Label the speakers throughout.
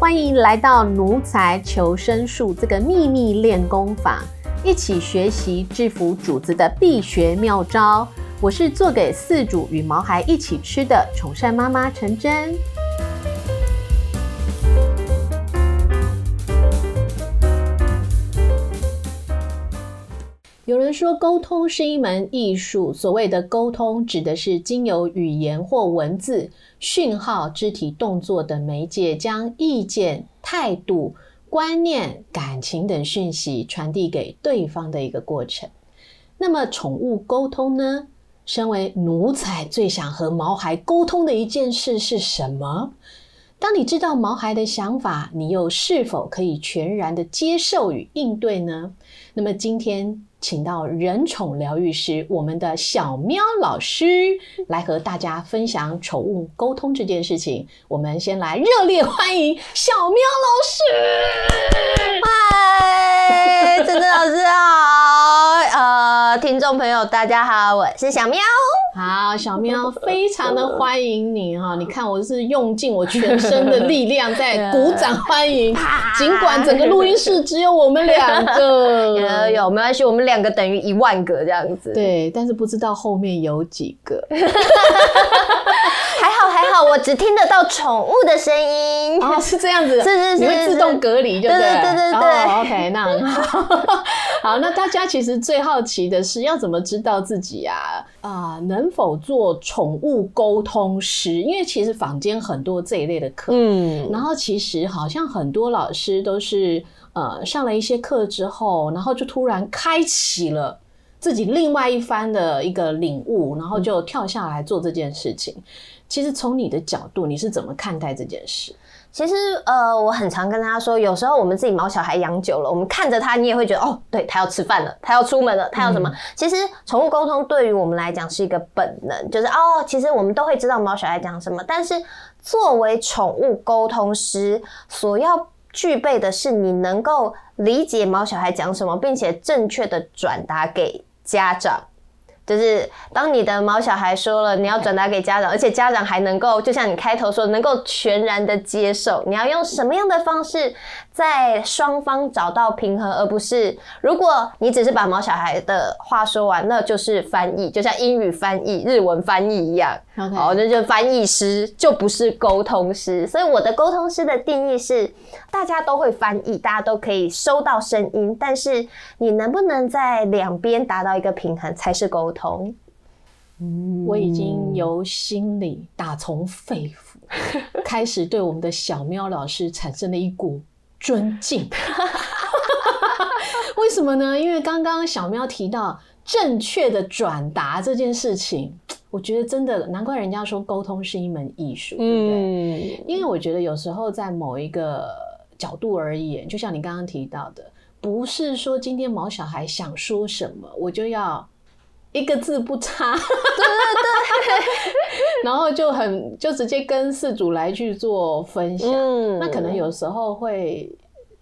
Speaker 1: 欢迎来到奴才求生术这个秘密练功坊，一起学习制服主子的必学妙招。我是做给饲主与毛孩一起吃的宠善妈妈陈真。有人说，沟通是一门艺术。所谓的沟通，指的是经由语言或文字、讯号、肢体动作等媒介，将意见、态度、观念、感情等讯息传递给对方的一个过程。那么，宠物沟通呢？身为奴才，最想和毛孩沟通的一件事是什么？当你知道毛孩的想法，你又是否可以全然的接受与应对呢？那么今天。请到人宠疗愈师，我们的小喵老师来和大家分享宠物沟通这件事情。我们先来热烈欢迎小喵老
Speaker 2: 师！嗨，真真老师好，呃，听众朋友大家好，我是小喵。
Speaker 1: 好，小喵，非常的欢迎你哈！你看，我是用尽我全身的力量在 鼓掌欢迎，尽管整个录音室只有我们两个，
Speaker 2: 有有没关系，我们两个等于一万个这样子。
Speaker 1: 对，但是不知道后面有几个。
Speaker 2: 还好还好，我只听得到宠物的声音。
Speaker 1: 哦，是这样子，
Speaker 2: 是是是，
Speaker 1: 你会自动隔离，对
Speaker 2: 对对对对。
Speaker 1: OK，那很好。好，那大家其实最好奇的是，要怎么知道自己啊啊能否做宠物沟通师？因为其实坊间很多这一类的课，嗯，然后其实好像很多老师都是呃上了一些课之后，然后就突然开启了自己另外一番的一个领悟，然后就跳下来做这件事情。其实从你的角度，你是怎么看待这件事？
Speaker 2: 其实呃，我很常跟大家说，有时候我们自己毛小孩养久了，我们看着他，你也会觉得哦，对他要吃饭了，他要出门了，他要什么？其实宠物沟通对于我们来讲是一个本能，就是哦，其实我们都会知道毛小孩讲什么，但是作为宠物沟通师，所要具备的是你能够理解毛小孩讲什么，并且正确的转达给家长。就是当你的毛小孩说了，你要转达给家长，而且家长还能够，就像你开头说，能够全然的接受。你要用什么样的方式？在双方找到平衡，而不是如果你只是把毛小孩的话说完，那就是翻译，就像英语翻译、日文翻译一样。
Speaker 1: 好，
Speaker 2: 那就翻译师就不是沟通师。所以我的沟通师的定义是，大家都会翻译，大家都可以收到声音，但是你能不能在两边达到一个平衡，才是沟通。
Speaker 1: 我已经由心里打从肺腑 开始对我们的小喵老师产生了一股。尊敬，为什么呢？因为刚刚小喵提到正确的转达这件事情，我觉得真的难怪人家说沟通是一门艺术，对不对？因为我觉得有时候在某一个角度而言，就像你刚刚提到的，不是说今天毛小孩想说什么，我就要一个字不差，对
Speaker 2: 对对，
Speaker 1: 然后就很就直接跟事主来去做分享，那可能有时候会。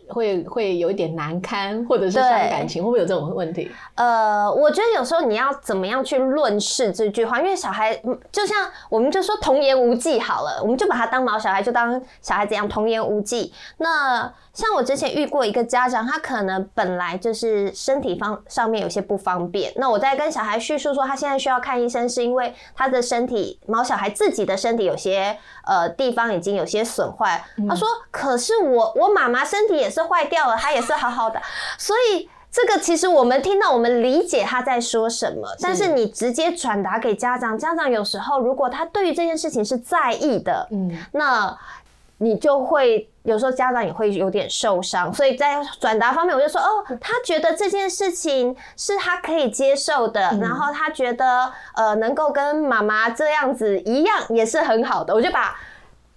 Speaker 1: 会会有一点难堪，或者是伤感情，会不会有这种问题？
Speaker 2: 呃，我觉得有时候你要怎么样去论事这句话，因为小孩就像我们就说童言无忌好了，我们就把他当毛小孩，就当小孩子一样童言无忌。那像我之前遇过一个家长，他可能本来就是身体方上面有些不方便，那我在跟小孩叙述说他现在需要看医生，是因为他的身体毛小孩自己的身体有些呃地方已经有些损坏。他说：“可是我我妈妈身体也是。”是坏掉了，他也是好好的，所以这个其实我们听到，我们理解他在说什么，但是你直接转达给家长，家长有时候如果他对于这件事情是在意的，嗯，那你就会有时候家长也会有点受伤，所以在转达方面，我就说哦，他觉得这件事情是他可以接受的，然后他觉得呃能够跟妈妈这样子一样也是很好的，我就把。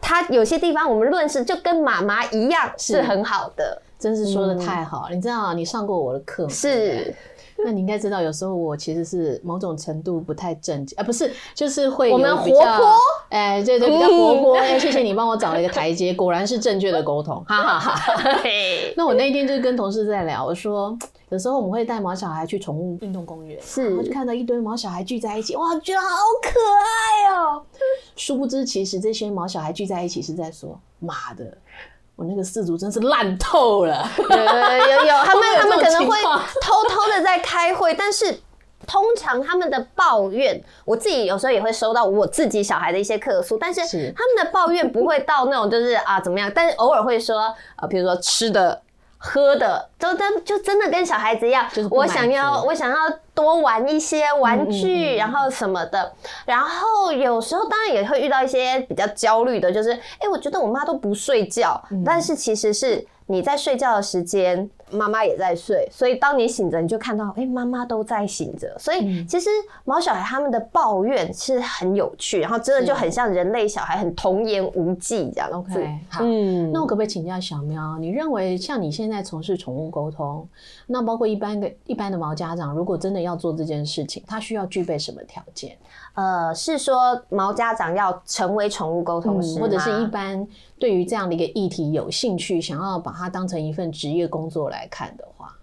Speaker 2: 他有些地方我们论是就跟妈妈一样是很好的，
Speaker 1: 真是说的太好。你知道你上过我的课吗？
Speaker 2: 是，
Speaker 1: 那你应该知道，有时候我其实是某种程度不太正经啊，不是，就是会
Speaker 2: 我们活泼，
Speaker 1: 哎，对对，比较活泼。哎，谢谢你帮我找了一个台阶，果然是正确的沟通，哈哈哈。那我那一天就跟同事在聊，我说。有时候我们会带毛小孩去宠物运动公园，
Speaker 2: 是，
Speaker 1: 就看到一堆毛小孩聚在一起，哇，觉得好可爱哦。殊不知，其实这些毛小孩聚在一起是在说：“妈的，我那个四组真是烂透了。
Speaker 2: 有有有，他们他们可能会偷偷的在开会，但是通常他们的抱怨，我自己有时候也会收到我自己小孩的一些客诉，但是他们的抱怨不会到那种就是啊怎么样，但是偶尔会说啊，比如说吃的。喝的就真就真的跟小孩子一样
Speaker 1: 就是，
Speaker 2: 我想要我想要多玩一些玩具，
Speaker 1: 嗯嗯嗯。
Speaker 2: 然后什么的。然后有时候当然也会遇到一些比较焦虑的，就是哎、诶我觉得我妈都不睡觉，
Speaker 1: 嗯。
Speaker 2: 但是其实是你在睡觉的时间，妈妈也在睡，所以当你醒着，你就看到哎妈妈都在醒着。所以
Speaker 1: 嗯
Speaker 2: 其实毛小孩他们的抱怨是很有趣，然后真的就很像人类小孩，很童言无忌这样子。
Speaker 1: OK，好。
Speaker 2: 嗯
Speaker 1: 那我可不可以请教小喵？你认为像你现在从事宠物沟通，那包括一般的一般的毛家长，如果真的要做这件事情，他需要具备什么条件？
Speaker 2: 呃，是说毛家长要成为宠物沟通师、
Speaker 1: 或者是一。般对于这样的一个议题有兴趣，想要把它当成一份职业工作来看的话，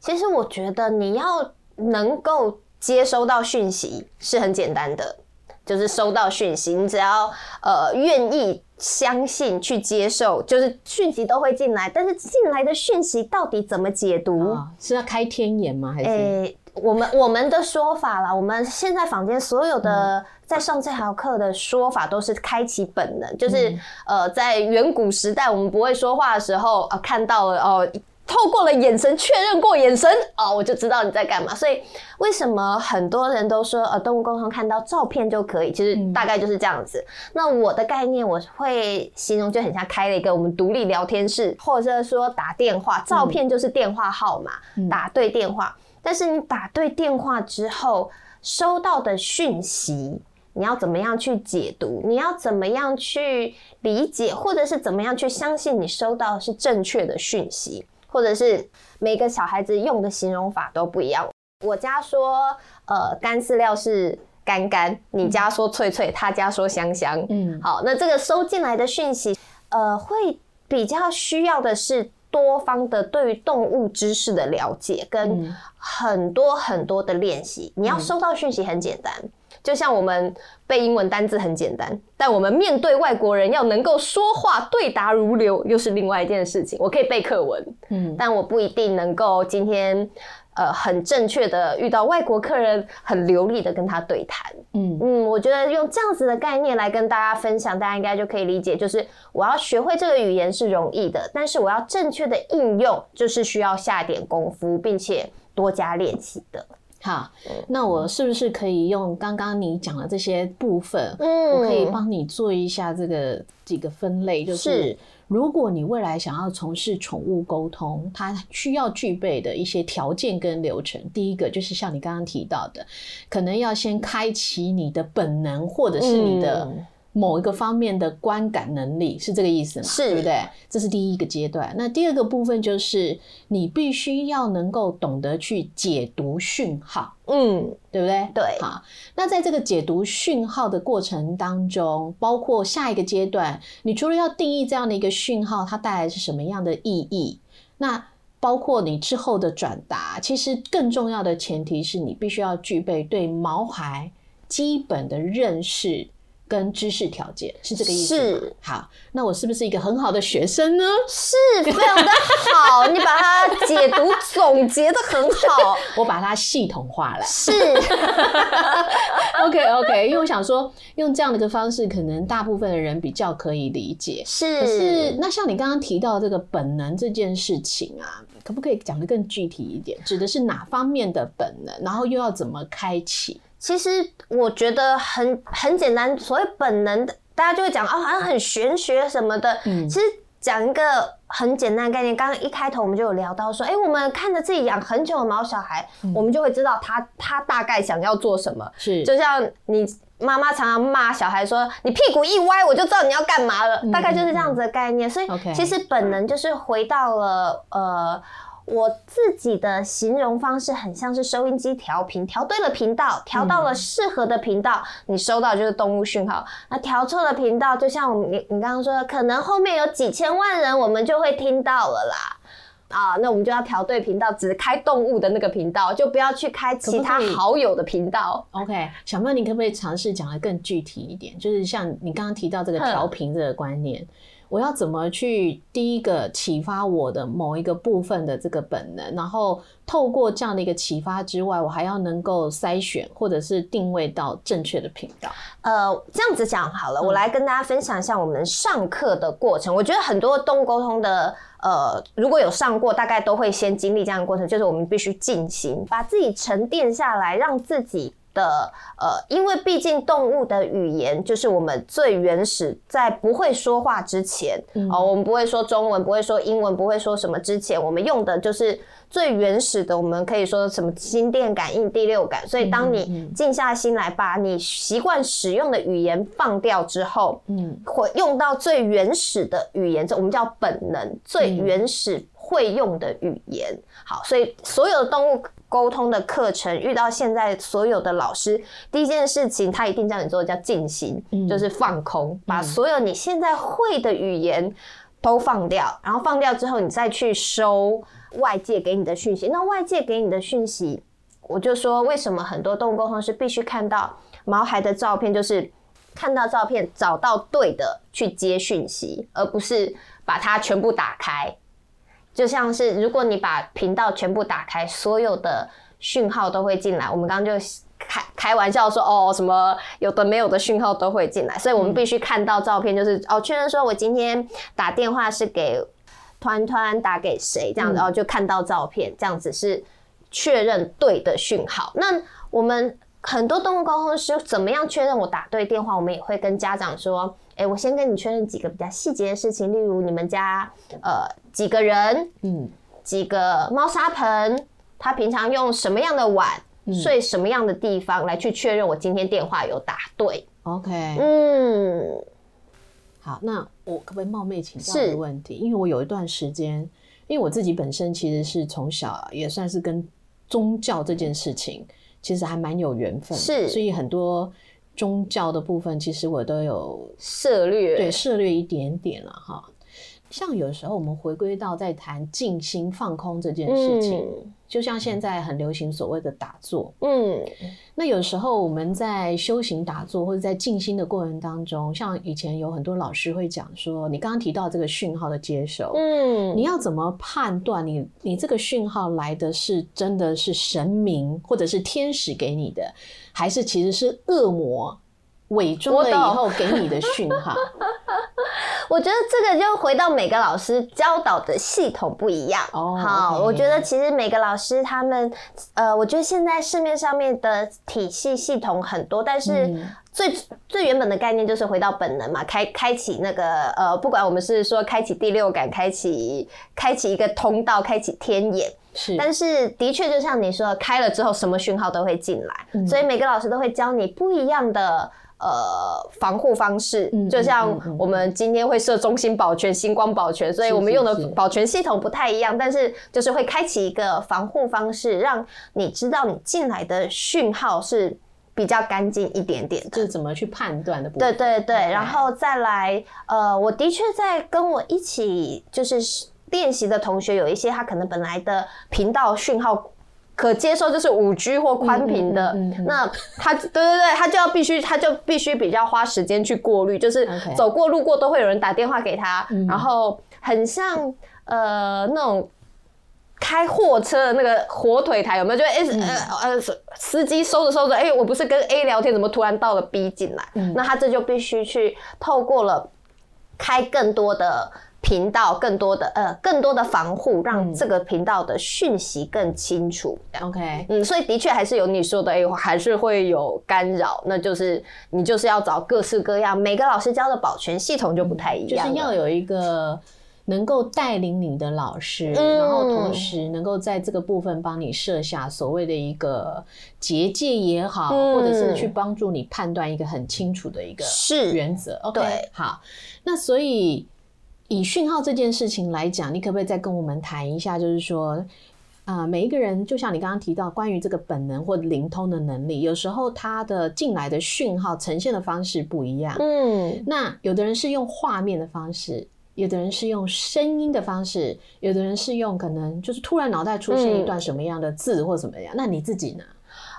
Speaker 2: 其实我觉得你要能够接收到讯息是很简单的，就是收到讯息，你只要呃愿意相信去接受，就是讯息都会进来，但是进来的讯息到底怎么解读？
Speaker 1: 啊，是要开天眼吗？还是、
Speaker 2: 诶、我们我们的说法啦，我们现在坊间所有的在上这堂课的说法都是开启本能，就是、呃，在远古时代我们不会说话的时候，呃，看到了哦。透过了眼神确认过眼神哦，我就知道你在干嘛。所以为什么很多人都说呃动物沟通看到照片就可以？其实大概就是这样子。那我的概念我会形容就很像开了一个我们独立聊天室，或者说打电话，照片就是电话号码，打对电话。但是你打对电话之后收到的讯息，你要怎么样去解读？你要怎么样去理解，或者是怎么样去相信你收到的是正确的讯息？或者是每个小孩子用的形容法都不一样。我家说，呃，干饲料是干干，你家说脆脆，他家说香香。
Speaker 1: 嗯
Speaker 2: 好，那这个收进来的讯息，呃，会比较需要的是多方的对于动物知识的了解，跟
Speaker 1: 嗯
Speaker 2: 很多很多的练习。你要收到讯息很简单，就像我们背英文单字很简单，但我们面对外国人要能够说话对答如流，又是另外一件事情。我可以背课文，
Speaker 1: 嗯
Speaker 2: 但我不一定能够今天呃很正确的遇到外国客人，很流利的跟他对谈。
Speaker 1: 嗯
Speaker 2: 嗯，我觉得用这样子的概念来跟大家分享，大家应该就可以理解，就是我要学会这个语言是容易的，但是我要正确的应用，就是需要下点功夫，并且多加练习的。
Speaker 1: 好，那我是不是可以用刚刚你讲的这些部分，
Speaker 2: 嗯。
Speaker 1: 我可以帮你做一下这个几个分类，就是
Speaker 2: 是。
Speaker 1: 如果你未来想要从事宠物沟通，它需要具备的一些条件跟流程，第一个就是像你刚刚提到的，可能要先开启你的本能，或者是你的
Speaker 2: 嗯
Speaker 1: 某一个方面的观感能力，是这个意思吗？
Speaker 2: 是
Speaker 1: 对不对？这是第一个阶段。那第二个部分就是你必须要能够懂得去解读讯号。
Speaker 2: 嗯，
Speaker 1: 对不对？
Speaker 2: 对
Speaker 1: 好，那在这个解读讯号的过程当中，包括下一个阶段，你除了要定义这样的一个讯号，它带来是什么样的意义，那包括你之后的转达，其实更重要的前提是你必须要具备对毛孩基本的认识。跟知识条件是这个意思吗
Speaker 2: 是
Speaker 1: 好，那我是不是一个很好的学生呢？
Speaker 2: 是非常的好，你把它解读 总结的很好，
Speaker 1: 我把它系统化了。
Speaker 2: 是
Speaker 1: OK OK，因为我想说，用这样的一个方式，可能大部分的人比较可以理解。
Speaker 2: 是，
Speaker 1: 可是，那像你刚刚提到这个本能这件事情啊，可不可以讲得更具体一点？指的是哪方面的本能？然后又要怎么开启？
Speaker 2: 其实我觉得很很简单，所谓本能的，大家就会讲啊，好像很玄学什么的。
Speaker 1: 嗯
Speaker 2: 其实讲一个很简单的概念，刚刚一开头我们就有聊到说，哎、我们看着自己养很久的毛小孩，我们就会知道他他大概想要做什么。
Speaker 1: 是
Speaker 2: 就像你妈妈常常骂小孩说：“你屁股一歪，我就知道你要干嘛了。”大概就是这样子的概念。所以其实本能就是回到了呃。我自己的形容方式很像是收音机调频，调对了频道，调到了适合的频道，你收到就是动物讯号。那调错了频道，就像我们你你刚刚说的，可能后面有几千万人，我们就会听到了啦。啊，那我们就要调对频道，只开动物的那个频道，就不要去开其他好友的频道。
Speaker 1: OK，小妹，你可不可以尝试讲的更具体一点？就是像你刚刚提到这个调频这个观念，我要怎么去第一个启发我的某一个部分的这个本能，然后透过这样的一个启发之外，我还要能够筛选或者是定位到正确的频道。
Speaker 2: 呃，这样子讲好了，我来跟大家分享一下我们上课的过程。我觉得很多动物沟通的，呃，如果有上过，大概都会先经历这样的过程，就是我们必须静心，把自己沉淀下来，让自己。的呃，因为毕竟动物的语言就是我们最原始，在不会说话之前，哦，我们不会说中文，不会说英文，不会说什么之前，我们用的就是最原始的，我们可以说什么心电感应、第六感。所以，当你静下心来，把你习惯使用的语言放掉之后，嗯，会用到最原始的语言，这我们叫本能，最原始会用的语言。好，所以所有的动物。沟通的课程遇到现在所有的老师，第一件事情他一定叫你做的叫静心，就是放空，把所有你现在会的语言都放掉，然后放掉之后，你再去收外界给你的讯息。那外界给你的讯息，我就说为什么很多动物沟通师必须看到毛孩的照片，就是看到照片找到对的去接讯息，而不是把它全部打开。就像是如果你把频道全部打开，所有的讯号都会进来。我们刚刚就开开玩笑说，哦，什么有的没有的讯号都会进来，所以我们必须看到照片，就是哦，确认说我今天打电话是给团团打给谁这样子，然后就看到照片，这样子是确认对的讯号。那我们很多动物沟通师怎么样确认我打对电话？我们也会跟家长说。哎，我先跟你确认几个比较细节的事情，例如你们家呃几个人，嗯，几个猫砂盆，他平常用什么样的碗，睡什么样的地方，来去确认我今天电话有打对。
Speaker 1: OK，嗯，好，那我可不可以冒昧请教一个问题？因为我有一段时间，因为我自己本身其实是从小也算是跟宗教这件事情其实还蛮有缘分，
Speaker 2: 是，
Speaker 1: 所以很多。宗教的部分，其实我都有
Speaker 2: 涉略，
Speaker 1: 对涉略一点点了哈。像有时候我们回归到在谈静心放空这件事情，就像现在很流行所谓的打坐，嗯，那有时候我们在修行打坐或者在静心的过程当中，像以前有很多老师会讲说，你刚刚提到这个讯号的接收，嗯，你要怎么判断你你这个讯号来的是真的是神明或者是天使给你的，还是其实是恶魔？伪装了以后给你的讯号，
Speaker 2: 我觉得这个就回到每个老师教导的系统不一样。好，我觉得其实每个老师他们，呃，我觉得现在市面上面的体系系统很多，但是最最原本的概念就是回到本能嘛，开开启那个呃，不管我们是说开启第六感，开启开启一个通道，开启天眼。
Speaker 1: 是，
Speaker 2: 但是的确就像你说，开了之后什么讯号都会进来，所以每个老师都会教你不一样的。呃，防护方式就像我们今天会设中心保全、星光保全，所以我们用的保全系统不太一样，但是就是会开启一个防护方式，让你知道你进来的讯号是比较干净一点点的。
Speaker 1: 就是怎么去判断的？
Speaker 2: 对对对，然后再来，呃，我的确在跟我一起就是练习的同学，有一些他可能本来的频道讯号。可接受就是五 G 或宽频的，那他对对对，他就要必须，他就必须比较花时间去过滤，就是走过路过都会有人打电话给他，然后很像呃那种开货车的那个火腿台有没有？就哎呃呃司机收着收着，哎，我不是跟 A 聊天，怎么突然到了 B 进来？那他这就必须去透过了开更多的。频道更多的呃更多的防护，让这个频道的讯息更清楚。
Speaker 1: OK，
Speaker 2: 嗯，所以的确还是有你说的，哎，还是会有干扰。那就是你就是要找各式各样，每个老师教的保全系统就不太一
Speaker 1: 样，就是要有一个能够带领你的老师，然后同时能够在这个部分帮你设下所谓的一个结界也好，或者是去帮助你判断一个很清楚的一个
Speaker 2: 是
Speaker 1: 原则。OK，好，那所以。以讯号这件事情来讲，你可不可以再跟我们谈一下？就是说，啊，每一个人就像你刚刚提到关于这个本能或灵通的能力，有时候他的进来的讯号呈现的方式不一样。嗯，那有的人是用画面的方式，有的人是用声音的方式，有的人是用可能就是突然脑袋出现一段什么样的字或怎么样。那你自己呢？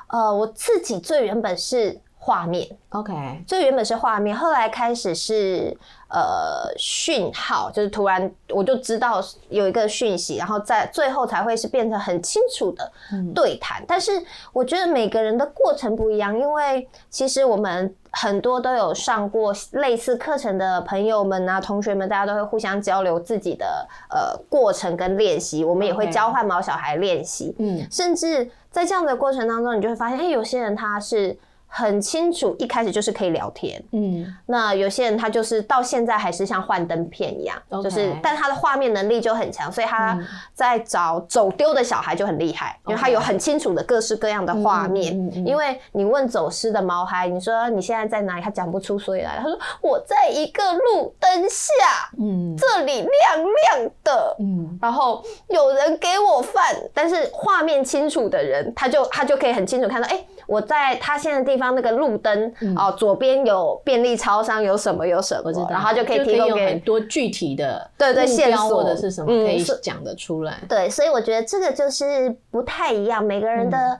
Speaker 2: 呃，我自己最原本是。画面。
Speaker 1: OK，
Speaker 2: 这原本是画面，后来开始是呃讯号，就是突然我就知道有一个讯息，然后在最后才会是变成很清楚的对谈。但是我觉得每个人的过程不一样，因为其实我们很多都有上过类似课程的朋友们啊、同学们，大家都会互相交流自己的呃过程跟练习，我们也会交换毛小孩练习。
Speaker 1: 嗯，
Speaker 2: 甚至在这样的过程当中，你就会发现，哎、有些人他是很清楚，一开始就是可以聊天。
Speaker 1: 嗯，
Speaker 2: 那有些人他就是到现在还是像幻灯片一样就是，但他的画面能力就很强，所以他在找走丢的小孩就很厉害，因为他有很清楚的各式各样的画面。因为你问走失的毛孩，你说你现在在哪里，他讲不出所以来，他说我在一个路灯下，
Speaker 1: 嗯，
Speaker 2: 这里亮亮的，
Speaker 1: 嗯，
Speaker 2: 然后有人给我饭，但是画面清楚的人，他就他就可以很清楚看到，哎、我在他现在的地方那个路灯哦、左边有便利超商，有什么有什么，然后就可以提供
Speaker 1: 有很。多具体的
Speaker 2: 对对线索
Speaker 1: 或者是什么可以讲得出来。
Speaker 2: 对，所以我觉得这个就是不太一样，每个人的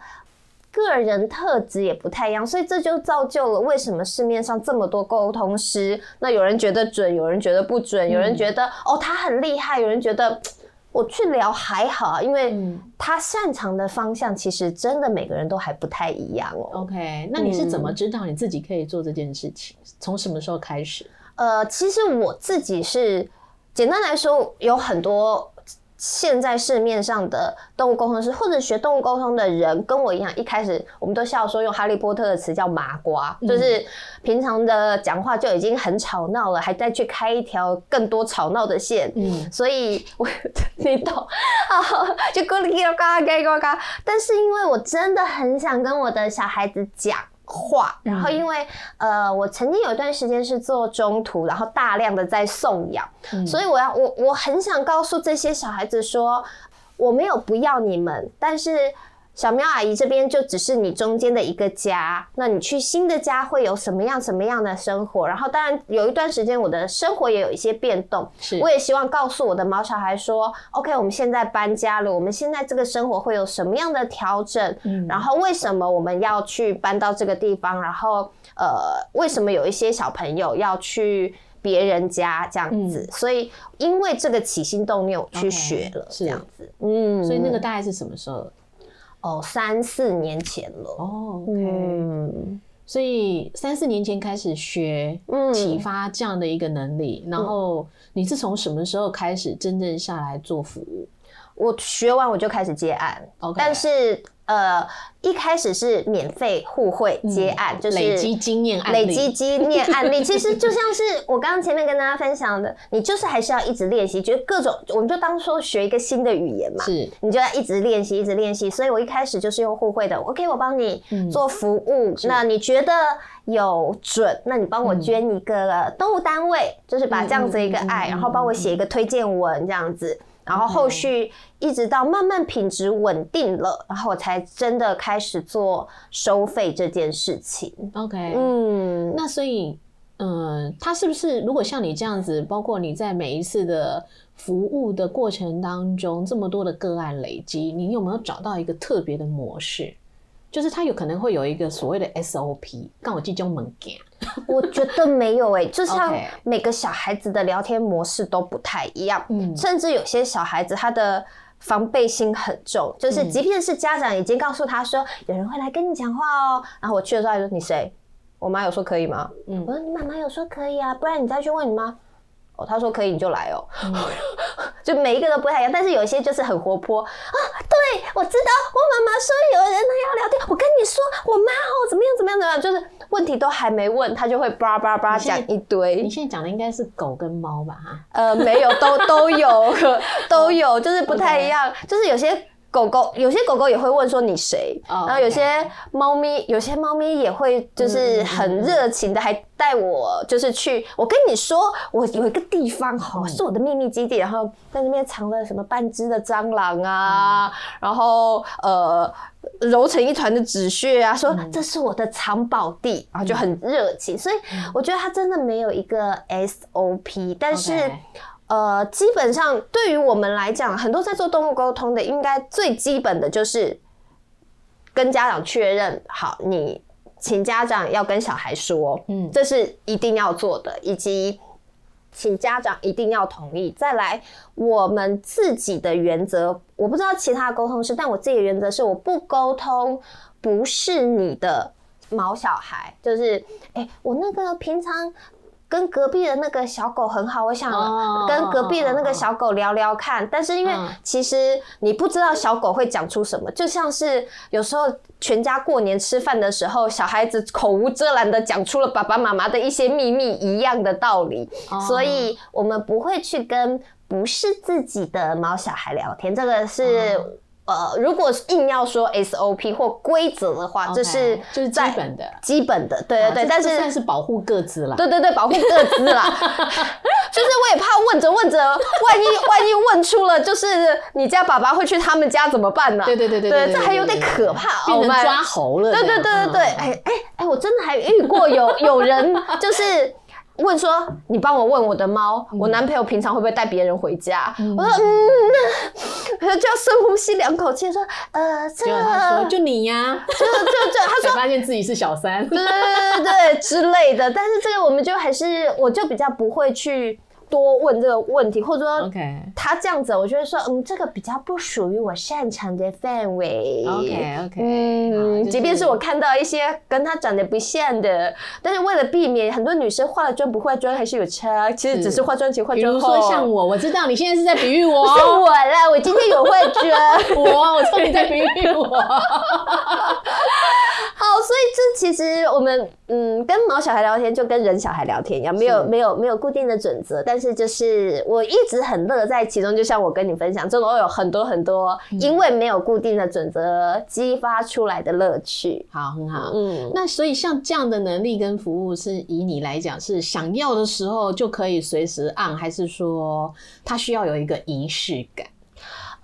Speaker 2: 个人特质也不太一样，所以这就造就了为什么市面上这么多沟通师。那有人觉得准，有人觉得不准，有人觉得、哦他很厉害，有人觉得。我去聊还好啊，因为
Speaker 1: 嗯
Speaker 2: 他擅长的方向其实真的每个人都还不太一样哦。
Speaker 1: OK，那你是怎么
Speaker 2: 嗯
Speaker 1: 知道你自己可以做这件事情？从什么时候开始？
Speaker 2: 呃，其实我自己是简单来说，有很多现在市面上的动物沟通师或者学动物沟通的人，跟我一样，一开始我们都笑说用哈利波特的词叫麻瓜，就是平常的讲话就已经很吵闹了，还再去开一条更多吵闹的线。
Speaker 1: 嗯
Speaker 2: 所以我 你懂啊，就咕哩咕嘎嘎嘎嘎。但是因为我真的很想跟我的小孩子讲。话，然后因为、呃，我曾经有一段时间是做中途，然后大量的在送养，所以我要我我很想告诉这些小孩子说，我没有不要你们，但是小喵阿姨这边就只是你中间的一个家，那你去新的家会有什么样什么样的生活？然后当然有一段时间我的生活也有一些变动，
Speaker 1: 是
Speaker 2: 我也希望告诉我的毛小孩说，OK，我们现在搬家了，我们现在这个生活会有什么样的调整？然后为什么我们要去搬到这个地方？然后呃，为什么有一些小朋友要去？别人家这样子，所以因为这个起心动念，我去学了
Speaker 1: 是
Speaker 2: 这样子，嗯，
Speaker 1: 所以那个大概是什么时候？
Speaker 2: 哦，三四年前了，
Speaker 1: 哦，OK，
Speaker 2: 嗯。
Speaker 1: 所以三四年前开始学
Speaker 2: 嗯
Speaker 1: 启发这样的一个能力，然后你是从什么时候开始真正下来做服务？
Speaker 2: 我学完我就开始接案
Speaker 1: OK
Speaker 2: 但是呃，一开始是免费互惠接案，就是
Speaker 1: 嗯累积经验案例
Speaker 2: 累积经验案例。其实就像是我刚刚前面跟大家分享的，你就是还是要一直练习，觉得各种，我们就当说学一个新的语言嘛，
Speaker 1: 是
Speaker 2: 你就要一直练习，一直练习。所以我一开始就是用互惠的，OK，我帮你
Speaker 1: 嗯
Speaker 2: 做服务，那你觉得有准，那你帮我捐一个动物单位，就是把这样子一个爱，然后帮我写一个推荐文这样子。然后后续一直到慢慢品质稳定了，然后我才真的开始做收费这件事情。
Speaker 1: OK，
Speaker 2: 嗯，
Speaker 1: 那所以，嗯，他是不是如果像你这样子，包括你在每一次的服务的过程当中，这么多的个案累积，你有没有找到一个特别的模式？就是他有可能会有一个所谓的 SOP，刚我记中门件，
Speaker 2: 我觉得没有诶、就像每个小孩子的聊天模式都不太一样，
Speaker 1: 嗯
Speaker 2: 甚至有些小孩子他的。防备心很重，就是
Speaker 1: 嗯
Speaker 2: 即便是家长已经告诉他说有人会来跟你讲话哦，然后我去的时候他就说你谁？我妈有说可以吗？
Speaker 1: 嗯
Speaker 2: 我说你妈妈有说可以啊，不然你再去问你妈。哦，他说可以你就来哦，
Speaker 1: 嗯
Speaker 2: 就每一个都不太一样，但是有一些就是很活泼啊。对，我知道，我妈妈说有人他要聊天，我跟你说，我妈哦怎么样怎么样怎么样，就是问题都还没问，他就会叭叭叭讲一堆
Speaker 1: 你。现在讲的应该是狗跟猫吧？哈，
Speaker 2: 呃，没有，都都有，都有，就是不太一样。就是有些狗狗，有些狗狗也会问说你谁，
Speaker 1: 哦
Speaker 2: 然后有些猫咪，有些猫咪也会就是很热情的，还带我就是去。我跟你说，我有一个地方哈、是我的秘密基地，然后在那边藏了什么半只的蟑螂啊，然后呃。揉成一团的纸屑啊，说这是我的藏宝地，然后就很热情，所以我觉得它真的没有一个 SOP，但是呃，基本上对于我们来讲，很多在做动物沟通的，应该最基本的就是跟家长确认好，你请家长要跟小孩说，
Speaker 1: 嗯
Speaker 2: 这是一定要做的，以及请家长一定要同意。再来，我们自己的原则，我不知道其他的沟通是，但我自己的原则是，我不沟通不是你的毛小孩，就是哎、我那个平常。跟隔壁的那个小狗很好，我想
Speaker 1: 哦
Speaker 2: 跟隔壁的那个小狗聊聊看。但是因为
Speaker 1: 嗯
Speaker 2: 其实你不知道小狗会讲出什么，就像是有时候全家过年吃饭的时候，小孩子口无遮拦的讲出了爸爸妈妈的一些秘密一样的道理。
Speaker 1: 哦
Speaker 2: 所以我们不会去跟不是自己的毛小孩聊天，这个是、
Speaker 1: 哦
Speaker 2: 呃，如果硬要说 SOP 或规则的话，这是
Speaker 1: 就是基本的
Speaker 2: 基本的，对对对，但是
Speaker 1: 这算是保护各自啦。
Speaker 2: 对对对，保护各自啦。就是我也怕问着问着，万一万一问出了，就是你家爸爸会去他们家怎么办呢？
Speaker 1: 对对对对
Speaker 2: 对，
Speaker 1: 对
Speaker 2: 这还有点可怕。
Speaker 1: 变成抓猴了。
Speaker 2: 对对对对对，
Speaker 1: 嗯
Speaker 2: 哎哎哎，我真的还遇过有有人就是。问说，你帮我问我的猫，我男朋友平常会不会带别人回家？我说，嗯，那就要深呼吸两口气，说，呃，这
Speaker 1: 结果
Speaker 2: 个，
Speaker 1: 他说就你呀，
Speaker 2: 就就就，他说
Speaker 1: 发现自己是小三。
Speaker 2: 对对对对对之类的。但是这个我们就还是，我就比较不会去多问这个问题，或者说
Speaker 1: OK
Speaker 2: 他这样子，我觉得说，嗯，这个比较不属于我擅长的范围。
Speaker 1: OK OK，
Speaker 2: 嗯，即便是我看到一些跟他长得不像的，但是为了避免很多女生化了妆不化妆还是有差，其实只是化妆前化妆后比如。
Speaker 1: 说像我，我知道你现在是在比喻我，
Speaker 2: 是我啦，我今天有化妆。
Speaker 1: 我，我说你在比喻我。
Speaker 2: 好，所以这其实我们嗯跟毛小孩聊天就跟人小孩聊天一样，没有没有没有固定的准则，但是就是我一直很乐在其中，就像我跟你分享，这种有很多很多因为没有固定的准则激发出来的乐趣。
Speaker 1: 好，很好。
Speaker 2: 嗯，
Speaker 1: 那所以像这样的能力跟服务，是以你来讲是想要的时候就可以随时按，还是说它需要有一个仪式感？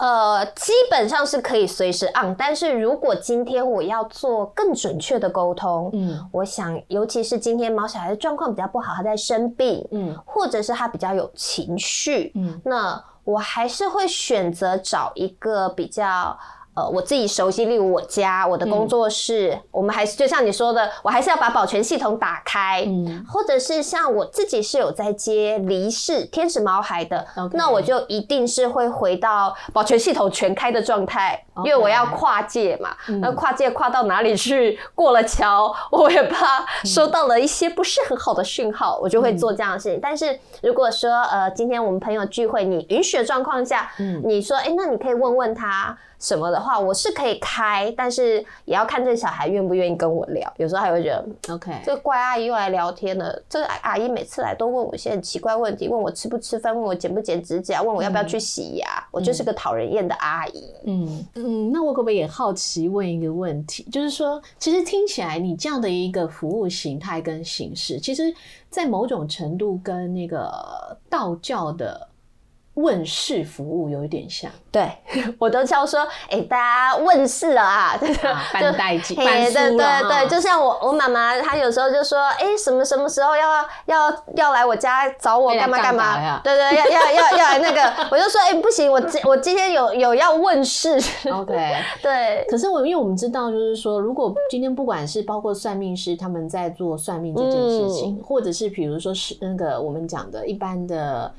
Speaker 2: 呃，基本上是可以随时 on，但是如果今天我要做更准确的沟通，
Speaker 1: 嗯
Speaker 2: 我想，尤其是今天毛小孩的状况比较不好，他在生病，
Speaker 1: 嗯
Speaker 2: 或者是他比较有情绪，
Speaker 1: 嗯
Speaker 2: 那我还是会选择找一个比较。呃，我自己熟悉，例如我家、我的工作室，我们还是就像你说的，我还是要把保全系统打开，
Speaker 1: 嗯。
Speaker 2: 或者是像我自己是有在接离世天使毛孩的那我就一定是会回到保全系统全开的状态因为我要跨界嘛，
Speaker 1: 嗯。
Speaker 2: 那跨界跨到哪里去？过了桥，我也怕收到了一些不是很好的讯号，我就会做这样的事情。但是如果说呃，今天我们朋友聚会，你允许的状况下，
Speaker 1: 嗯。
Speaker 2: 你说，哎、那你可以问问他什么的话，我是可以开，但是也要看这个小孩愿不愿意跟我聊。有时候还会觉得
Speaker 1: ，，OK，
Speaker 2: 这个怪阿姨又来聊天了。这个阿姨每次来都问我一些很奇怪问题，问我吃不吃饭，问我剪不剪指甲，问我要不要去洗牙。我就是个讨人厌的阿姨。
Speaker 1: 嗯嗯，那我可不可以也好奇问一个问题，就是说，其实听起来你这样的一个服务形态跟形式，其实在某种程度跟那个道教的问世服务有一点像。
Speaker 2: 对。我都叫说，哎、大家问世了啊，对对
Speaker 1: 啊办代记
Speaker 2: 嘿
Speaker 1: 办书
Speaker 2: 对对对，就像我我妈妈，她有时候就说，哎、什么什么时候要要要来我家找我干嘛干嘛？对对，要要要要来那个，我就说，哎、不行，我今我今天有有要问世
Speaker 1: ，OK，
Speaker 2: 对，
Speaker 1: 可是我因为我们知道，就是说，如果今天不管是包括算命师他们在做算命这件事情，或者是比如说是那个我们讲的一般的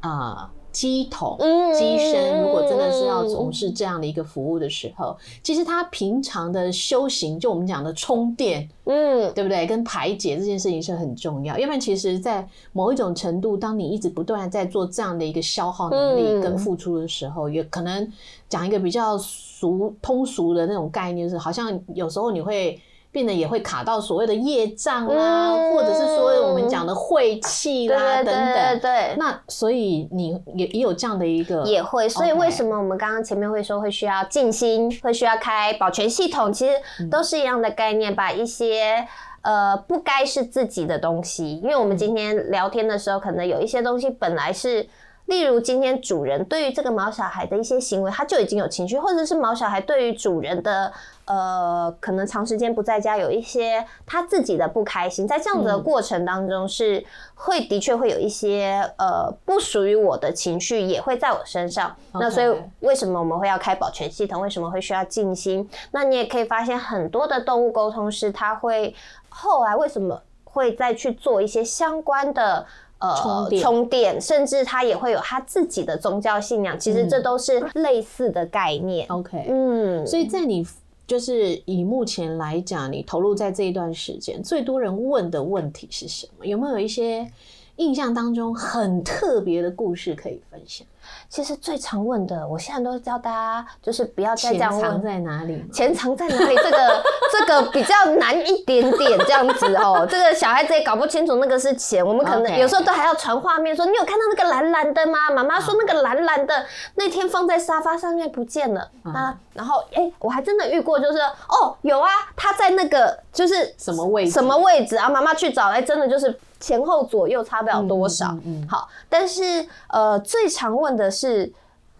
Speaker 1: 啊。鸡桶、
Speaker 2: 嗯
Speaker 1: 鸡生，如果真的是要从事这样的一个服务的时候，其实他平常的修行，就我们讲的充电，
Speaker 2: 嗯，
Speaker 1: 对不对？跟排解这件事情是很重要，要不然其实，在某一种程度，当你一直不断在做这样的一个消耗能力
Speaker 2: 嗯
Speaker 1: 跟付出的时候，也可能讲一个比较俗通俗的那种概念，是好像有时候你会。变得也会卡到所谓的业障啊，
Speaker 2: 嗯
Speaker 1: 或者是说我们讲的晦气啦、等等。
Speaker 2: 对对。
Speaker 1: 那所以你也也有这样的一个
Speaker 2: 也会，所以为什么我们刚刚前面会说会需要静心，会需要开保全系统，其实
Speaker 1: 嗯
Speaker 2: 都是一样的概念，把一些。呃，不该是自己的东西，因为我们今天聊天的时候，可能有一些东西本来是例如今天主人对于这个毛小孩的一些行为，他就已经有情绪，或者是毛小孩对于主人的呃，可能长时间不在家，有一些他自己的不开心，在这样子的过程当中，是会的确会有一些呃不属于我的情绪也会在我身上。那所以为什么我们会要开保全系统？为什么会需要静心？那你也可以发现很多的动物沟通师，他会后来为什么会再去做一些相关的。
Speaker 1: 呃，
Speaker 2: 充电，甚至他也会有他自己的宗教信仰。其实这都是类似的概念。
Speaker 1: OK，嗯，所以在你就是以目前来讲，你投入在这一段时间，最多人问的问题是什么？有没有一些印象当中很特别的故事可以分享？
Speaker 2: 其实最常问的，我现在都教大家，就是不要再这样问。
Speaker 1: 钱藏在哪里？
Speaker 2: 钱藏在哪里？这个这个比较难一点点，这样子哦。这个小孩子也搞不清楚那个是钱。我们可能有时候都还要传画面，说你有看到那个蓝蓝的吗？妈妈说那个蓝蓝的那天放在沙发上面不见了啊。然后哎，我还真的遇过，就是哦有啊，他在那个就是
Speaker 1: 什么位置？
Speaker 2: 什么位置啊？妈妈去找，哎，真的就是前后左右差不了多少。嗯，好，但是呃，最常问的。是，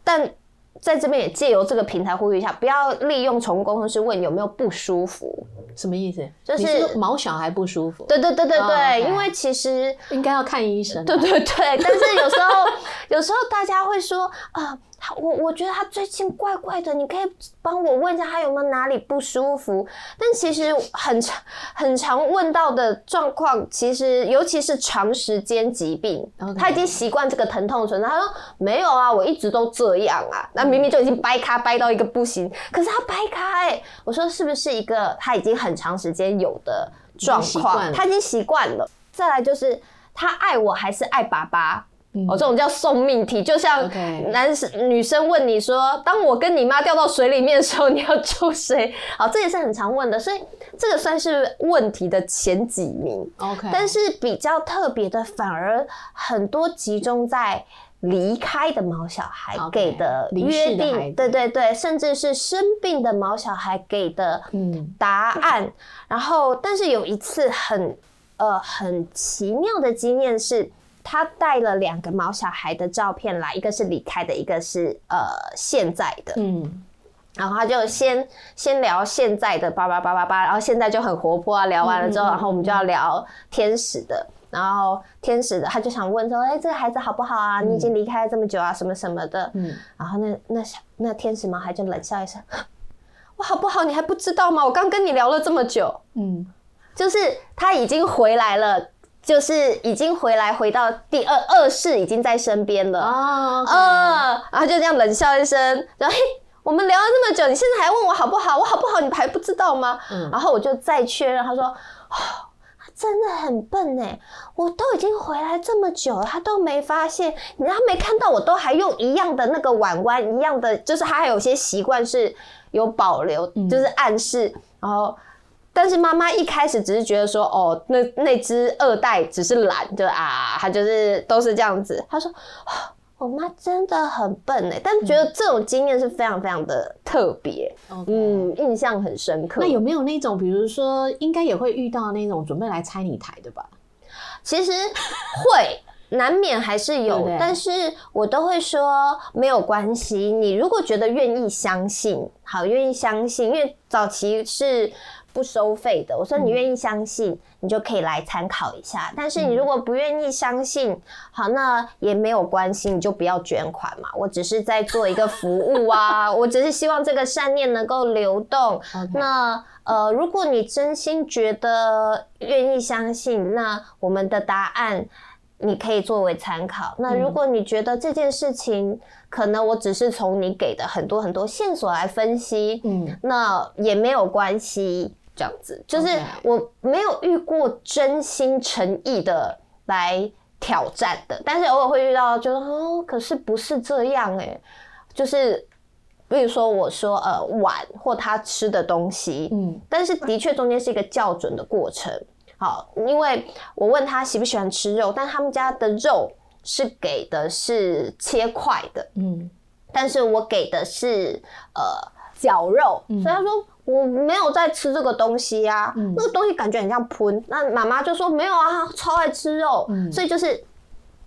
Speaker 2: 但在这边也借由这个平台呼吁一下，不要利用宠物沟通师问有没有不舒服，
Speaker 1: 什么意思？就是毛小孩不舒服。
Speaker 2: 对对对对对，因为其实
Speaker 1: 应该要看医生。
Speaker 2: 对对对，但是有时候 有时候大家会说啊。我我觉得他最近怪怪的，你可以帮我问一下他有没有哪里不舒服。但其实很常很常问到的状况，其实尤其是长时间疾病，他已经习惯这个疼痛存在。他说没有啊，我一直都这样啊。那明明就已经掰开掰到一个不行，可是他掰开，我说是不是一个他已经很长时间有的状况？他已经习惯了。再来就是他爱我还是爱爸爸？哦，这种叫送命题，就像男生女生问你说：“当我跟你妈掉到水里面的时候，你要 救谁？”好，这也是很常问的，所以这个算是问题的前几名。
Speaker 1: OK，
Speaker 2: 但是比较特别的，反而很多集中在离开的毛小孩给的约定，对对对，甚至是生病的毛小孩给的答案。然后，但是有一次很呃很奇妙的经验是。他带了两个毛小孩的照片来，一个是离开的，一个是呃现在的。嗯，然后他就先先聊现在的八八八八八，然后现在就很活泼啊。聊完了之后，然后我们就要聊天使的，然后天使的他就想问说：“哎，这个孩子好不好啊？你已经离开了这么久啊，什么什么的。”嗯，然后那那小那天使毛孩就冷笑一声：“ 我好不好？你还不知道吗？我刚跟你聊了这么久。”嗯，就是他已经回来了。就是已经回来，回到第二二世已经在身边了啊，呃，然后就这样冷笑一声，然后嘿，我们聊了这么久，你现在还问我好不好？我好不好？你还不知道吗？嗯，然后我就再确认，他说，他真的很笨哎，我都已经回来这么久了，他都没发现，你他没看到，我都还用一样的那个碗碗，一样的，就是他还有些习惯是有保留，就是暗示，然后。但是妈妈一开始只是觉得说，哦，那那只二代只是懒，就啊，他就是都是这样子。他说，我妈真的很笨哎，但觉得这种经验是非常非常的特别，嗯，印象很深刻。
Speaker 1: 那有没有那种，比如说，应该也会遇到那种准备来拆你台的吧？
Speaker 2: 其实会难免还是有，但是我都会说没有关系。你如果觉得愿意相信，好，愿意相信，因为早期是。不收费的，我说你愿意相信，你就可以来参考一下。但是你如果不愿意相信，好，那也没有关系，你就不要捐款嘛。我只是在做一个服务啊，我只是希望这个善念能够流动。那呃，如果你真心觉得愿意相信，那我们的答案你可以作为参考。那如果你觉得这件事情，可能我只是从你给的很多很多线索来分析，嗯，那也没有关系。这样子，就是我没有遇过真心诚意的来挑战的，但是偶尔会遇到，就是哦，可是不是这样哎，就是比如说我说呃碗或他吃的东西，嗯，但是的确中间是一个校准的过程。好，因为我问他喜不喜欢吃肉，但他们家的肉是给的是切块的，嗯，但是我给的是呃绞肉，所以他说。我没有在吃这个东西呀，那个东西感觉很像喷。那妈妈就说没有啊，超爱吃肉，所以就是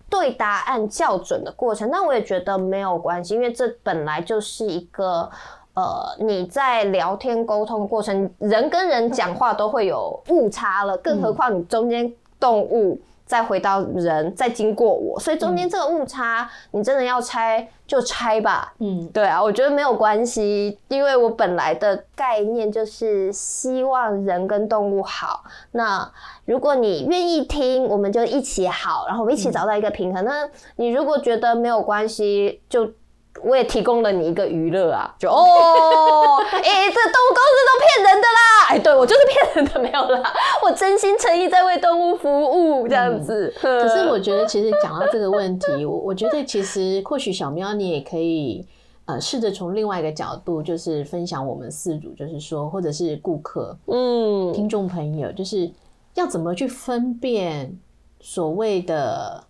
Speaker 2: 对答案校准的过程，那我也觉得没有关系，因为这本来就是一个。呃，你在聊天沟通过程，人跟人讲话都会有误差了，更何况你中间动物再回到人，再经过我，所以中间这个误差，你真的要拆就拆吧。嗯，对啊，我觉得没有关系，因为我本来的概念就是希望人跟动物好。那如果你愿意听，我们就一起好，然后我们一起找到一个平衡。那你如果觉得没有关系，就。我也提供了你一个娱乐啊，就哦，哎，这动物公司都骗人的啦，哎，对我就是骗人的，没有啦，我真心诚意在为动物服务这样子。
Speaker 1: 可是我觉得，其实讲到这个问题，我我觉得其实或许小喵你也可以呃试着从另外一个角度，就是分享我们四组，就是说或者是顾客，嗯，听众朋友，就是要怎么去分辨所谓的。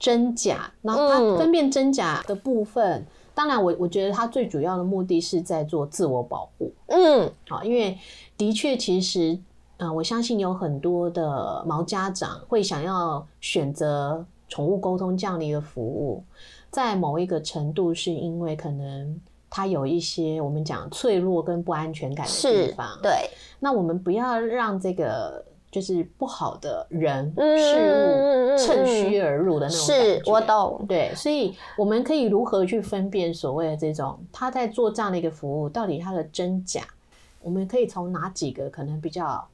Speaker 1: 真假，然后他分辨真假的部分，当然我我觉得他最主要的目的是在做自我保护。嗯，好，因为的确其实，嗯，我相信有很多的毛家长会想要选择宠物沟通这样的一个服务，在某一个程度是因为可能他有一些我们讲脆弱跟不安全感的地方。
Speaker 2: 对，
Speaker 1: 那我们不要让这个。就是不好的人事物趁虚而入的那种
Speaker 2: 是我懂。
Speaker 1: 对，所以我们可以如何去分辨所谓的这种他在做这样的一个服务，到底它的真假？我们可以从哪几个可能比较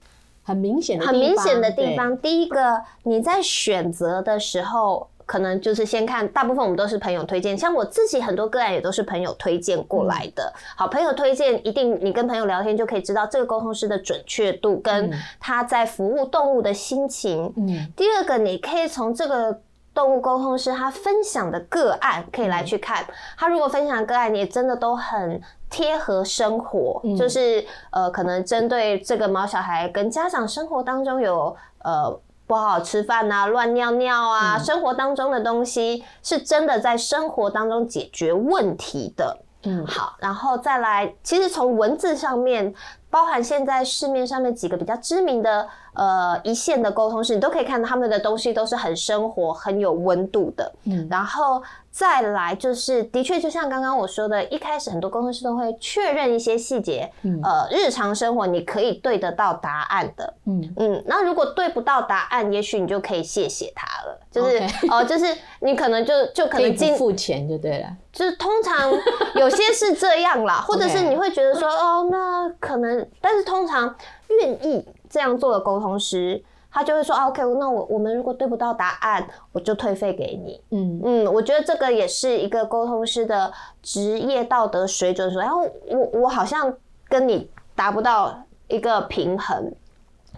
Speaker 1: 很明显的、
Speaker 2: 很明显的地方？第一个，你在选择的时候。可能就是先看，大部分我们都是朋友推荐，像我自己很多个案也都是朋友推荐过来的。好，朋友推荐一定，你跟朋友聊天就可以知道这个沟通师的准确度跟他在服务动物的心情。嗯，第二个，你可以从这个动物沟通师他分享的个案可以来去看，他如果分享个案，你真的都很贴合生活，就是呃，可能针对这个毛小孩跟家长生活当中有呃。不好好吃饭啊，乱尿尿啊，生活当中的东西是真的在生活当中解决问题的。嗯，好，然后再来，其实从文字上面，包含现在市面上面几个比较知名的呃一线的沟通师，你都可以看到他们的东西都是很生活、很有温度的。嗯，然后。再来就是，的确就像刚刚我说的，一开始很多沟通师都会确认一些细节，嗯呃，日常生活你可以对得到答案的，嗯嗯。那如果对不到答案，也许你就可以谢谢他了，就是哦，就是你可能就就可能进
Speaker 1: 付钱就对了，
Speaker 2: 就是通常有些是这样啦，或者是你会觉得说哦，那可能，但是通常愿意这样做的沟通师。他就会说：“OK，那我我们如果对不到答案，我就退费给你。”嗯嗯，我觉得这个也是一个沟通师的职业道德水准。说，然后我我好像跟你达不到一个平衡。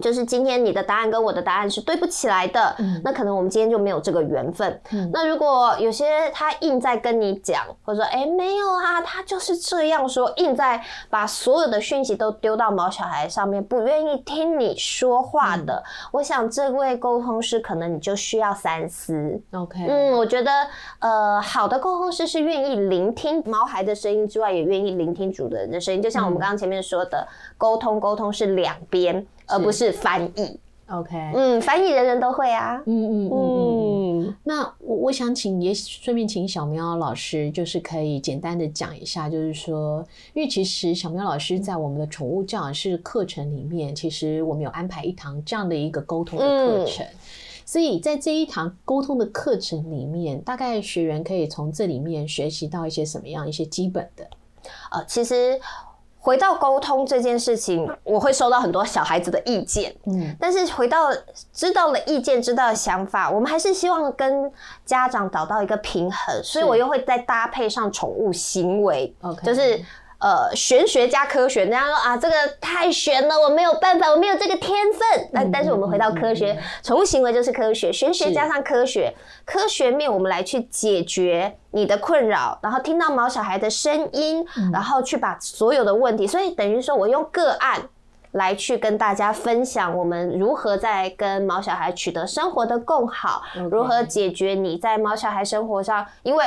Speaker 2: 就是今天你的答案跟我的答案是对不起来的，那可能我们今天就没有这个缘分。那如果有些他硬在跟你讲，或者说哎没有啊，他就是这样说，硬在把所有的讯息都丢到毛小孩上面，不愿意听你说话的，我想这位沟通师可能你就需要三思。
Speaker 1: OK，
Speaker 2: 嗯，我觉得呃好的沟通师是愿意聆听毛孩的声音之外，也愿意聆听主人的声音。就像我们刚刚前面说的，沟通沟通是两边。而不是。翻译
Speaker 1: ，OK，
Speaker 2: 嗯，翻译人人都会啊，嗯嗯
Speaker 1: 嗯。那我我想请也顺便请小喵老师，就是可以简单的讲一下，就是说，因为其实小喵老师在我们的宠物教养师课程里面，其实我们有安排一堂这样的一个沟通的课程，所以在这一堂沟通的课程里面，大概学员可以从这里面学习到一些什么样一些基本的，
Speaker 2: 呃，其实。回到沟通这件事情，我会收到很多小孩子的意见，嗯，但是回到知道了意见，知道了想法，我们还是希望跟家长找到一个平衡，所以我又会再搭配上宠物行为就是。呃，玄学加科学，人家说啊，这个太玄了，我没有办法，我没有这个天分。但但是我们回到科学，宠物行为就是科学，玄学加上科学，科学面我们来去解决你的困扰，然后听到毛小孩的声音，然后去把所有的问题，所以等于说我用个案来去跟大家分享，我们如何在跟毛小孩取得生活的共好，如何解决你在毛小孩生活上，因为。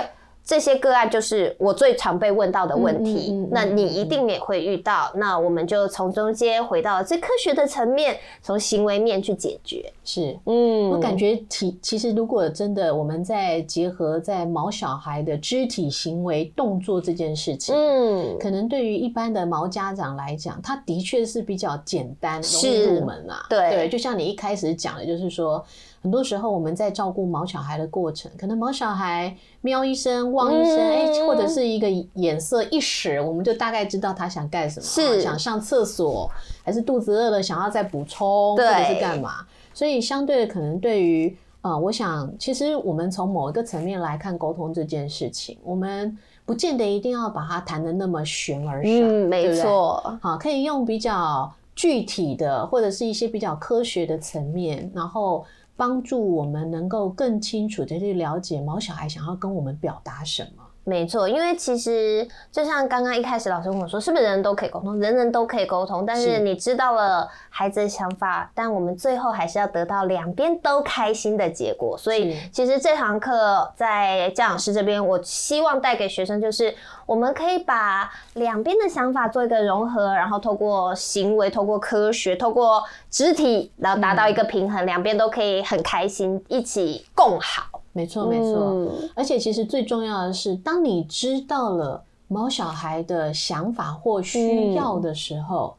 Speaker 2: 这些个案就是我最常被问到的问题，
Speaker 1: 嗯嗯嗯嗯
Speaker 2: 那你一定也会遇到。那我们就从中间回到最科学的层面，从行为面去解决。
Speaker 1: 是。
Speaker 2: 嗯，
Speaker 1: 我感觉其其实如果真的我们在结合在毛小孩的肢体行为动作这件事情，
Speaker 2: 嗯，
Speaker 1: 可能对于一般的毛家长来讲，他的确是比较简单，容易
Speaker 2: 是
Speaker 1: 入门啊。
Speaker 2: 对
Speaker 1: 对，就像你一开始讲的，就是说，很多时候我们在照顾毛小孩的过程，可能毛小孩喵一声、汪一声，哎、
Speaker 2: 嗯
Speaker 1: 或者是一个眼色一使，我们就大概知道他想干什么，想上厕所，还是肚子饿了想要再补充，或者是干嘛。所以相对的，可能对于呃，我想其实我们从某一个层面来看沟通这件事情，我们不见得一定要把它谈的那么悬而上，
Speaker 2: 嗯，没错，
Speaker 1: 好，可以用比较具体的，或者是一些比较科学的层面，然后帮助我们能够更清楚的去了解毛小孩想要跟我们表达什么。
Speaker 2: 没错，因为其实就像刚刚一开始老师跟我说，是不是人人都可以沟通？人人都可以沟通，但
Speaker 1: 是
Speaker 2: 是你知道了孩子的想法，但我们最后还是要得到两边都开心的结果。所以其实这堂课在教养师这边，我希望带给学生就是，我们可以把两边的想法做一个融合，然后透过行为、透过科学、透过肢体，然后达到一个平衡，两边都可以很开心，一起共好。
Speaker 1: 没错，没错。
Speaker 2: 嗯
Speaker 1: 而且其实最重要的是，当你知道了毛小孩的想法或需要的时候，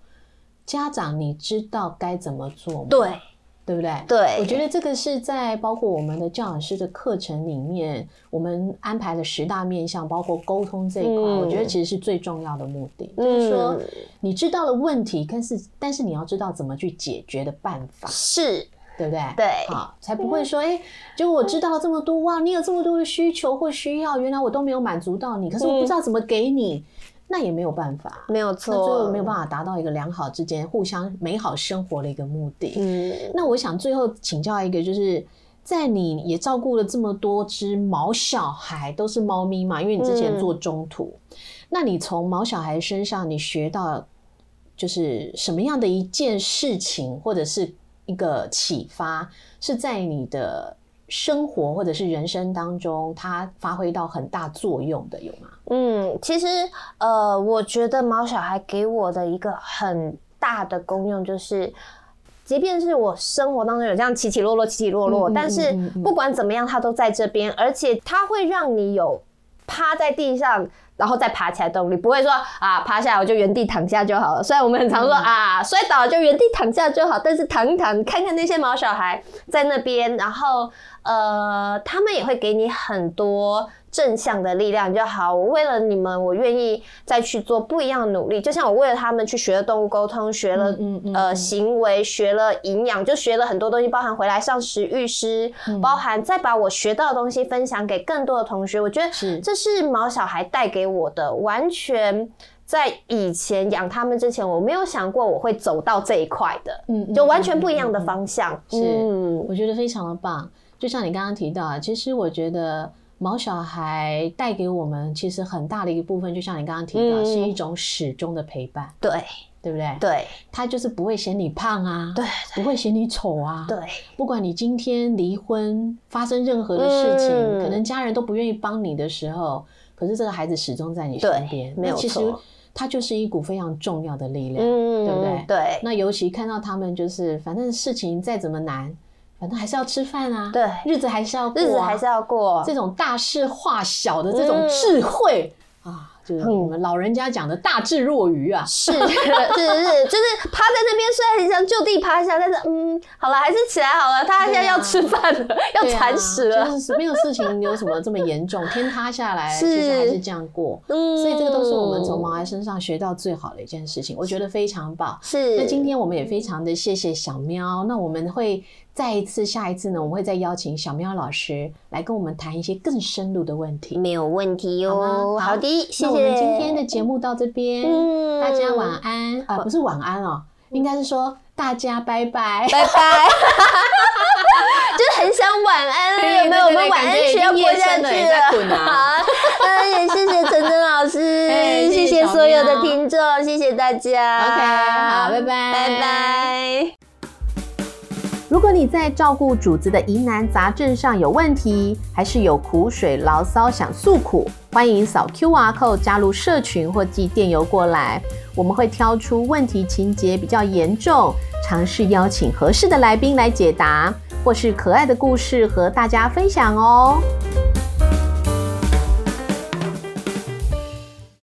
Speaker 1: 家长你知道该怎么做吗？
Speaker 2: 对
Speaker 1: 对不对？
Speaker 2: 对
Speaker 1: 我觉得这个是在包括我们的教养师的课程里面，我们安排的十大面向，包括沟通这一块，
Speaker 2: 嗯
Speaker 1: 我觉得其实是最重要的目的，就是说
Speaker 2: 嗯
Speaker 1: 你知道了问题，但是但是你要知道怎么去解决的办法，
Speaker 2: 是。
Speaker 1: 对不对？
Speaker 2: 对
Speaker 1: 好，才不会说，哎、结果我知道了这么多，哇，你有这么多的需求或需要，原来我都没有满足到你，可是我不知道怎么给你，那也没有办法。
Speaker 2: 没有错
Speaker 1: 那最后，没有办法达到一个良好之间互相美好生活的一个目的。
Speaker 2: 嗯，
Speaker 1: 那我想最后请教一个，就是在你也照顾了这么多只毛小孩，都是猫咪嘛，因为你之前做中途，那你从毛小孩身上你学到就是什么样的一件事情，或者是一个启发，是在你的生活或者是人生当中，它发挥到很大作用的，有吗？
Speaker 2: 嗯，其实呃，我觉得毛小孩给我的一个很大的功用就是。即便是我生活当中有这样起起落落、起起落落，
Speaker 1: 嗯嗯
Speaker 2: 但是不管怎么样，它都在这边，而且它会让你有趴在地上，然后再爬起来动力，不会说啊趴下来我就原地躺下就好了。虽然我们很常说、
Speaker 1: 嗯
Speaker 2: 啊摔倒就原地躺下就好，但是躺一躺，看看那些毛小孩在那边，然后呃，他们也会给你很多正向的力量就好。我为了你们，我愿意再去做不一样的努力。就像我为了他们去学了动物沟通，学了
Speaker 1: 嗯嗯嗯
Speaker 2: 呃
Speaker 1: 嗯
Speaker 2: 行为，学了营养，就学了很多东西，包含回来上食育师，
Speaker 1: 嗯
Speaker 2: 包含再把我学到的东西分享给更多的同学。我觉得
Speaker 1: 是
Speaker 2: 这是毛小孩带给我的，完全在以前养他们之前，我没有想过我会走到这一块的，
Speaker 1: 嗯嗯
Speaker 2: 就完全不一样的
Speaker 1: 嗯嗯嗯
Speaker 2: 方向。
Speaker 1: 是
Speaker 2: 嗯
Speaker 1: 我觉得非常的棒。就像你刚刚提到啊，其实我觉得毛小孩带给我们其实很大的一部分，就像你刚刚提到，
Speaker 2: 嗯
Speaker 1: 是一种始终的陪伴，
Speaker 2: 对。
Speaker 1: 对不对？，
Speaker 2: 对。
Speaker 1: 他就是不会嫌你胖啊，
Speaker 2: 对
Speaker 1: 不会嫌你丑啊，
Speaker 2: 对，
Speaker 1: 不管你今天离婚发生任何的事情，
Speaker 2: 嗯。
Speaker 1: 可能家人都不愿意帮你的时候，可是这个孩子始终在你身边，
Speaker 2: 没有
Speaker 1: 那其实
Speaker 2: 错
Speaker 1: 他就是一股非常重要的力量。
Speaker 2: 嗯，
Speaker 1: 对不对？
Speaker 2: 对。
Speaker 1: 那尤其看到他们，就是反正事情再怎么难，反正还是要吃饭啊，
Speaker 2: 对
Speaker 1: 日子还是要过、啊，
Speaker 2: 日子还是要过。
Speaker 1: 这种大事化小的这种
Speaker 2: 嗯
Speaker 1: 智慧、啊，就是我们老人家讲的大智若愚啊。
Speaker 2: 是是是，就是趴在那边，虽然很想就地趴下，但是嗯，好了，还是起来好了。他现在要吃饭了，要铲屎了。
Speaker 1: 就是没有事情有什么这么严重，天塌下来其实还是这样过。
Speaker 2: 嗯
Speaker 1: 所以这个都是我们从毛孩身上学到最好的一件事情，我觉得非常棒。
Speaker 2: 是
Speaker 1: 那今天我们也非常的谢谢小喵，那我们会再一次，下一次呢，我们会再邀请小喵老师来跟我们谈一些更深入的问题。
Speaker 2: 没有问题哟。
Speaker 1: 好
Speaker 2: 好的，谢谢。
Speaker 1: 那我们今天的节目到这边，
Speaker 2: 嗯
Speaker 1: 大家晚安啊，不是晚安哦，应该是说大家拜拜。
Speaker 2: 拜拜。就是很想晚安
Speaker 1: 对
Speaker 2: 了，有没有？我们晚安
Speaker 1: 感觉已
Speaker 2: 学要
Speaker 1: 经
Speaker 2: 播下去
Speaker 1: 了
Speaker 2: 好，那也谢谢陈真老师，
Speaker 1: 哎谢谢
Speaker 2: 所有的
Speaker 1: 喵
Speaker 2: 听众，谢谢大家。
Speaker 1: OK，好拜拜
Speaker 2: 拜拜。
Speaker 1: 如果你在照顾主子的疑难杂症上有问题，还是有苦水牢骚想诉苦，欢迎扫 QR code 加入社群或寄电邮过来，我们会挑出问题情节比较严重，尝试邀请合适的来宾来解答，或是可爱的故事和大家分享哦。